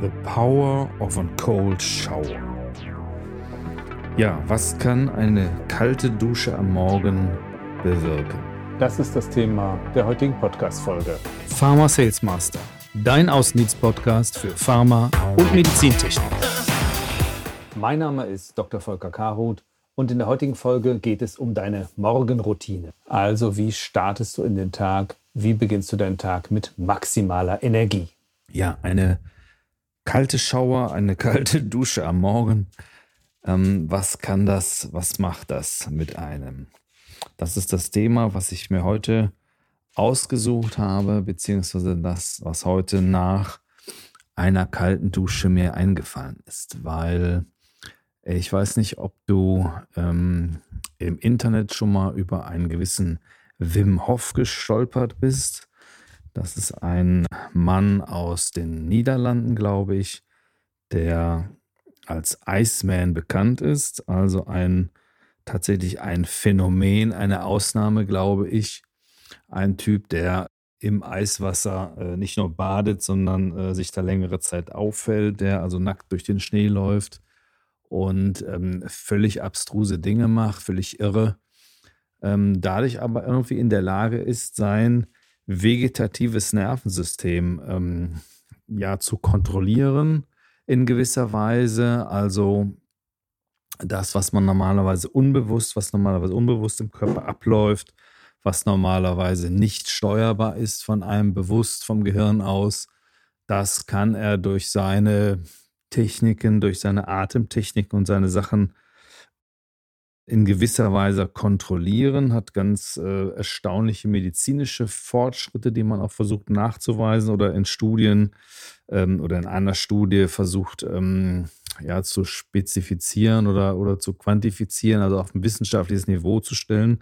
The Power of a Cold Shower. Ja, was kann eine kalte Dusche am Morgen bewirken? Das ist das Thema der heutigen Podcast-Folge. Pharma Sales Master, dein Außendienst-Podcast für Pharma und Medizintechnik. Mein Name ist Dr. Volker Karuth und in der heutigen Folge geht es um deine Morgenroutine. Also, wie startest du in den Tag? Wie beginnst du deinen Tag mit maximaler Energie? Ja, eine kalte Schauer, eine kalte Dusche am Morgen. Ähm, was kann das, was macht das mit einem? Das ist das Thema, was ich mir heute ausgesucht habe, beziehungsweise das, was heute nach einer kalten Dusche mir eingefallen ist, weil ich weiß nicht, ob du ähm, im Internet schon mal über einen gewissen Wim Hof gestolpert bist. Das ist ein Mann aus den Niederlanden, glaube ich, der als Iceman bekannt ist, also ein tatsächlich ein Phänomen, eine Ausnahme, glaube ich. Ein Typ, der im Eiswasser äh, nicht nur badet, sondern äh, sich da längere Zeit auffällt, der also nackt durch den Schnee läuft und ähm, völlig abstruse Dinge macht, völlig irre. Ähm, dadurch aber irgendwie in der Lage ist, sein vegetatives Nervensystem ähm, ja zu kontrollieren in gewisser Weise. Also das, was man normalerweise unbewusst, was normalerweise unbewusst im Körper abläuft, was normalerweise nicht steuerbar ist von einem bewusst vom Gehirn aus, das kann er durch seine Techniken, durch seine Atemtechniken und seine Sachen in gewisser Weise kontrollieren, hat ganz äh, erstaunliche medizinische Fortschritte, die man auch versucht nachzuweisen oder in Studien ähm, oder in einer Studie versucht ähm, ja, zu spezifizieren oder, oder zu quantifizieren, also auf ein wissenschaftliches Niveau zu stellen.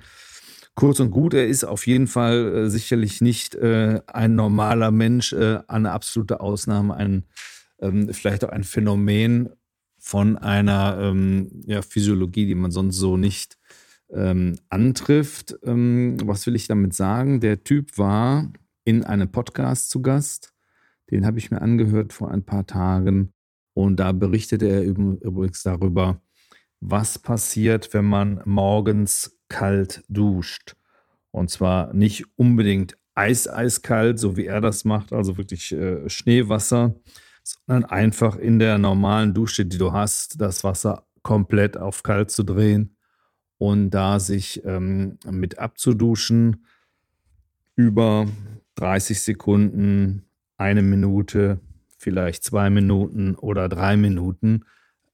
Kurz und gut, er ist auf jeden Fall äh, sicherlich nicht äh, ein normaler Mensch, äh, eine absolute Ausnahme, ein ähm, vielleicht auch ein Phänomen, von einer ähm, ja, Physiologie, die man sonst so nicht ähm, antrifft. Ähm, was will ich damit sagen? Der Typ war in einem Podcast zu Gast. Den habe ich mir angehört vor ein paar Tagen. Und da berichtete er übrigens darüber, was passiert, wenn man morgens kalt duscht. Und zwar nicht unbedingt eis-eiskalt, so wie er das macht, also wirklich äh, Schneewasser, sondern einfach in der normalen Dusche, die du hast, das Wasser komplett auf kalt zu drehen und da sich ähm, mit abzuduschen über 30 Sekunden, eine Minute, vielleicht zwei Minuten oder drei Minuten.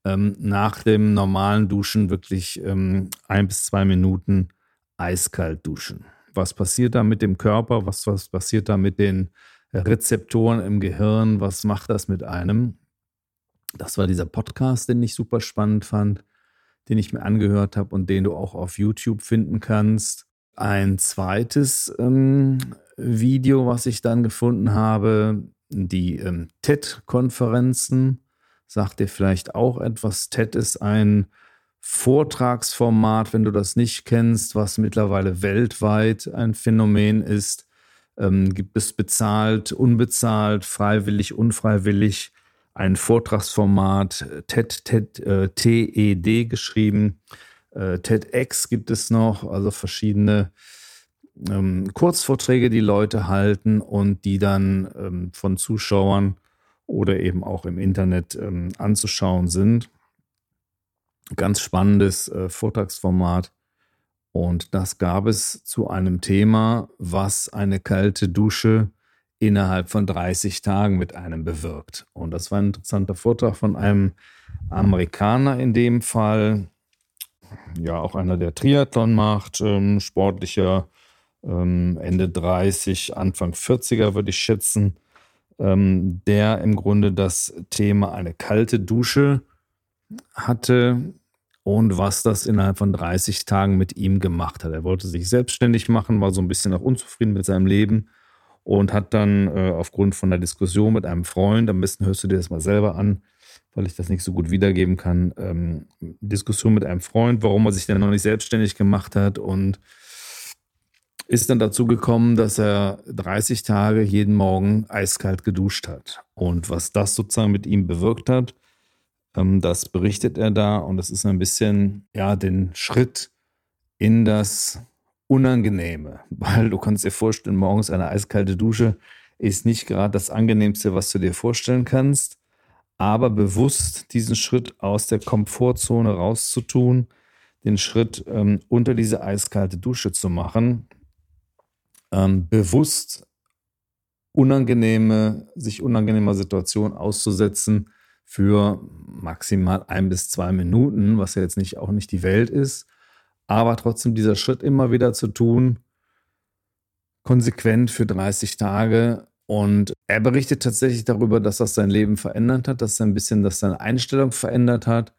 Ähm, nach dem normalen Duschen wirklich ähm, ein bis zwei Minuten eiskalt duschen. Was passiert da mit dem Körper? Was, was passiert da mit den Rezeptoren im Gehirn, was macht das mit einem? Das war dieser Podcast, den ich super spannend fand, den ich mir angehört habe und den du auch auf YouTube finden kannst. Ein zweites ähm, Video, was ich dann gefunden habe, die ähm, TED-Konferenzen, sagt dir vielleicht auch etwas. TED ist ein Vortragsformat, wenn du das nicht kennst, was mittlerweile weltweit ein Phänomen ist ähm, gibt es bezahlt, unbezahlt, freiwillig, unfreiwillig ein Vortragsformat TED, TED, äh, TED geschrieben. Äh, TEDx gibt es noch, also verschiedene ähm, Kurzvorträge, die Leute halten und die dann ähm, von Zuschauern oder eben auch im Internet ähm, anzuschauen sind. Ganz spannendes äh, Vortragsformat. Und das gab es zu einem Thema, was eine kalte Dusche innerhalb von 30 Tagen mit einem bewirkt. Und das war ein interessanter Vortrag von einem Amerikaner in dem Fall, ja auch einer, der Triathlon macht, ähm, sportlicher, ähm, Ende 30, Anfang 40er würde ich schätzen, ähm, der im Grunde das Thema eine kalte Dusche hatte und was das innerhalb von 30 Tagen mit ihm gemacht hat. Er wollte sich selbstständig machen, war so ein bisschen auch unzufrieden mit seinem Leben und hat dann äh, aufgrund von einer Diskussion mit einem Freund, am besten hörst du dir das mal selber an, weil ich das nicht so gut wiedergeben kann, ähm, Diskussion mit einem Freund, warum er sich denn noch nicht selbstständig gemacht hat und ist dann dazu gekommen, dass er 30 Tage jeden Morgen eiskalt geduscht hat. Und was das sozusagen mit ihm bewirkt hat, das berichtet er da. Und das ist ein bisschen, ja, den Schritt in das Unangenehme. Weil du kannst dir vorstellen, morgens eine eiskalte Dusche ist nicht gerade das Angenehmste, was du dir vorstellen kannst. Aber bewusst diesen Schritt aus der Komfortzone rauszutun, den Schritt ähm, unter diese eiskalte Dusche zu machen, ähm, bewusst unangenehme, sich unangenehmer Situationen auszusetzen für maximal ein bis zwei Minuten, was ja jetzt nicht auch nicht die Welt ist, aber trotzdem dieser Schritt immer wieder zu tun, konsequent für 30 Tage. Und er berichtet tatsächlich darüber, dass das sein Leben verändert hat, dass er ein bisschen, dass seine Einstellung verändert hat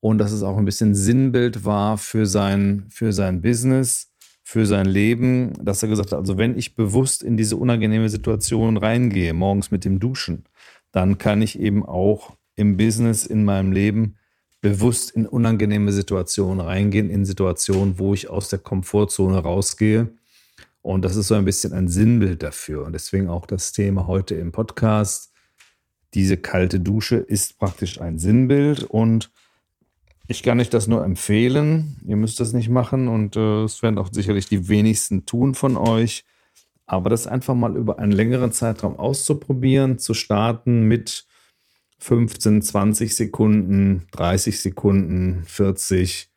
und dass es auch ein bisschen Sinnbild war für sein, für sein Business für sein Leben, dass er gesagt hat, also wenn ich bewusst in diese unangenehme Situation reingehe, morgens mit dem Duschen, dann kann ich eben auch im Business, in meinem Leben bewusst in unangenehme Situationen reingehen, in Situationen, wo ich aus der Komfortzone rausgehe. Und das ist so ein bisschen ein Sinnbild dafür. Und deswegen auch das Thema heute im Podcast. Diese kalte Dusche ist praktisch ein Sinnbild und ich kann euch das nur empfehlen. Ihr müsst das nicht machen und äh, es werden auch sicherlich die wenigsten tun von euch. Aber das einfach mal über einen längeren Zeitraum auszuprobieren, zu starten mit 15, 20 Sekunden, 30 Sekunden, 40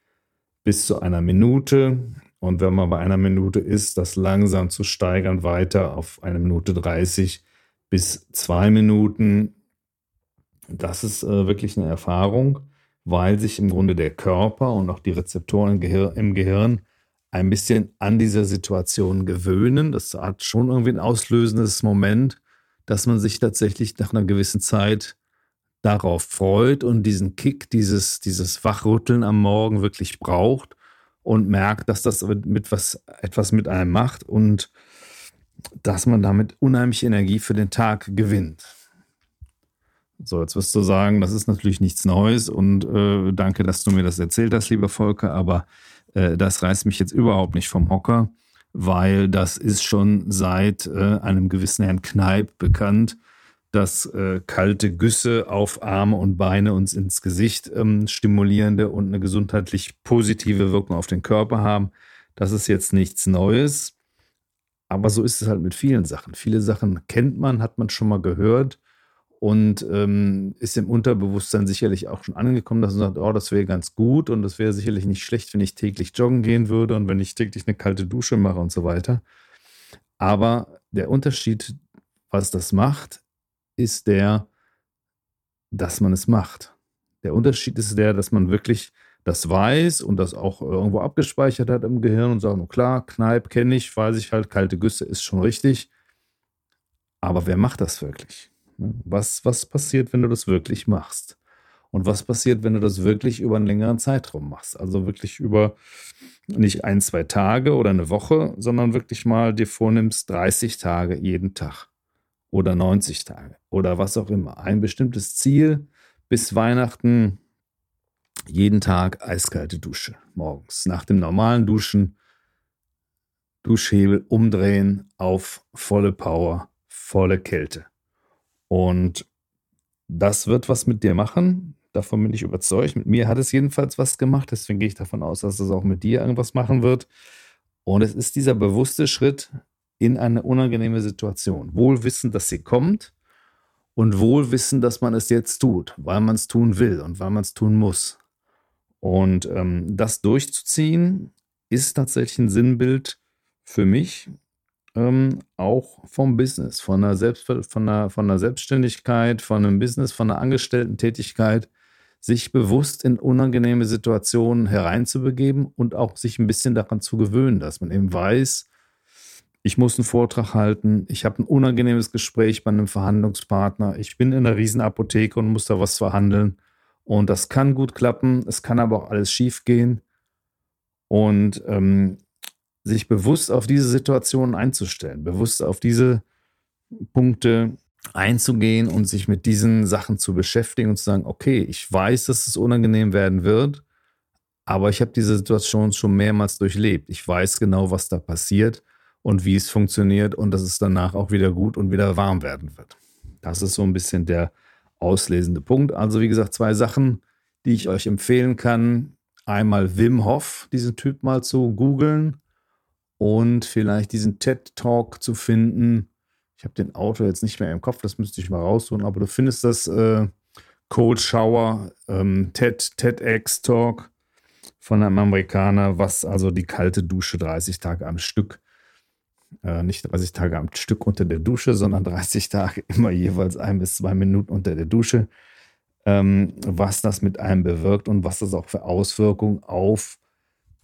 bis zu einer Minute. Und wenn man bei einer Minute ist, das langsam zu steigern weiter auf eine Minute 30 bis zwei Minuten. Das ist äh, wirklich eine Erfahrung weil sich im Grunde der Körper und auch die Rezeptoren im Gehirn ein bisschen an dieser Situation gewöhnen. Das hat schon irgendwie ein auslösendes Moment, dass man sich tatsächlich nach einer gewissen Zeit darauf freut und diesen Kick, dieses, dieses Wachrütteln am Morgen wirklich braucht und merkt, dass das mit was, etwas mit einem macht und dass man damit unheimlich Energie für den Tag gewinnt. So, jetzt wirst du sagen, das ist natürlich nichts Neues und äh, danke, dass du mir das erzählt hast, lieber Volker, aber äh, das reißt mich jetzt überhaupt nicht vom Hocker, weil das ist schon seit äh, einem gewissen Herrn Kneip bekannt, dass äh, kalte Güsse auf Arme und Beine uns ins Gesicht ähm, stimulierende und eine gesundheitlich positive Wirkung auf den Körper haben. Das ist jetzt nichts Neues, aber so ist es halt mit vielen Sachen. Viele Sachen kennt man, hat man schon mal gehört und ähm, ist im Unterbewusstsein sicherlich auch schon angekommen, dass man sagt, oh, das wäre ganz gut und das wäre sicherlich nicht schlecht, wenn ich täglich joggen gehen würde und wenn ich täglich eine kalte Dusche mache und so weiter. Aber der Unterschied, was das macht, ist der, dass man es macht. Der Unterschied ist der, dass man wirklich das weiß und das auch irgendwo abgespeichert hat im Gehirn und sagt, oh klar, Kneipp kenne ich, weiß ich halt, kalte Güsse ist schon richtig. Aber wer macht das wirklich? Was, was passiert, wenn du das wirklich machst? Und was passiert, wenn du das wirklich über einen längeren Zeitraum machst? Also wirklich über nicht ein, zwei Tage oder eine Woche, sondern wirklich mal dir vornimmst, 30 Tage jeden Tag oder 90 Tage oder was auch immer. Ein bestimmtes Ziel bis Weihnachten jeden Tag eiskalte Dusche morgens. Nach dem normalen Duschen Duschhebel umdrehen auf volle Power, volle Kälte. Und das wird was mit dir machen. Davon bin ich überzeugt. Mit mir hat es jedenfalls was gemacht. Deswegen gehe ich davon aus, dass es auch mit dir irgendwas machen wird. Und es ist dieser bewusste Schritt in eine unangenehme Situation. Wohl wissen, dass sie kommt und wohl wissen, dass man es jetzt tut, weil man es tun will und weil man es tun muss. Und ähm, das durchzuziehen ist tatsächlich ein Sinnbild für mich ähm, auch vom Business, von einer, Selbst, von, einer, von einer Selbstständigkeit, von einem Business, von einer Angestellten-Tätigkeit, sich bewusst in unangenehme Situationen hereinzubegeben und auch sich ein bisschen daran zu gewöhnen, dass man eben weiß, ich muss einen Vortrag halten, ich habe ein unangenehmes Gespräch bei einem Verhandlungspartner, ich bin in einer Riesenapotheke und muss da was verhandeln. Und das kann gut klappen, es kann aber auch alles schief gehen. Und ähm, sich bewusst auf diese Situationen einzustellen, bewusst auf diese Punkte einzugehen und sich mit diesen Sachen zu beschäftigen und zu sagen, okay, ich weiß, dass es unangenehm werden wird, aber ich habe diese Situation schon mehrmals durchlebt. Ich weiß genau, was da passiert und wie es funktioniert und dass es danach auch wieder gut und wieder warm werden wird. Das ist so ein bisschen der auslesende Punkt. Also wie gesagt, zwei Sachen, die ich euch empfehlen kann. Einmal Wim Hof, diesen Typ mal zu googeln und vielleicht diesen TED Talk zu finden. Ich habe den Autor jetzt nicht mehr im Kopf, das müsste ich mal rausholen, aber du findest das äh, Cold Shower ähm, TED TEDx Talk von einem Amerikaner, was also die kalte Dusche 30 Tage am Stück nicht 30 Tage am Stück unter der Dusche, sondern 30 Tage immer jeweils ein bis zwei Minuten unter der Dusche, ähm, was das mit einem bewirkt und was das auch für Auswirkungen auf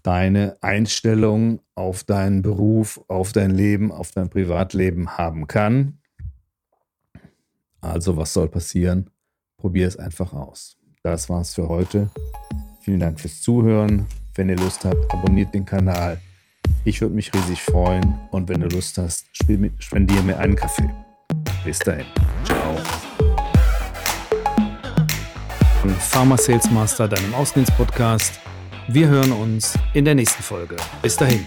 deine Einstellung, auf deinen Beruf, auf dein Leben, auf dein Privatleben haben kann. Also was soll passieren? Probier es einfach aus. Das war's für heute. Vielen Dank fürs Zuhören. Wenn ihr Lust habt, abonniert den Kanal ich würde mich riesig freuen und wenn du Lust hast, spendiere mir einen Kaffee. Bis dahin. Ciao. Pharma Sales Master, deinem Außendienst-Podcast. Wir hören uns in der nächsten Folge. Bis dahin.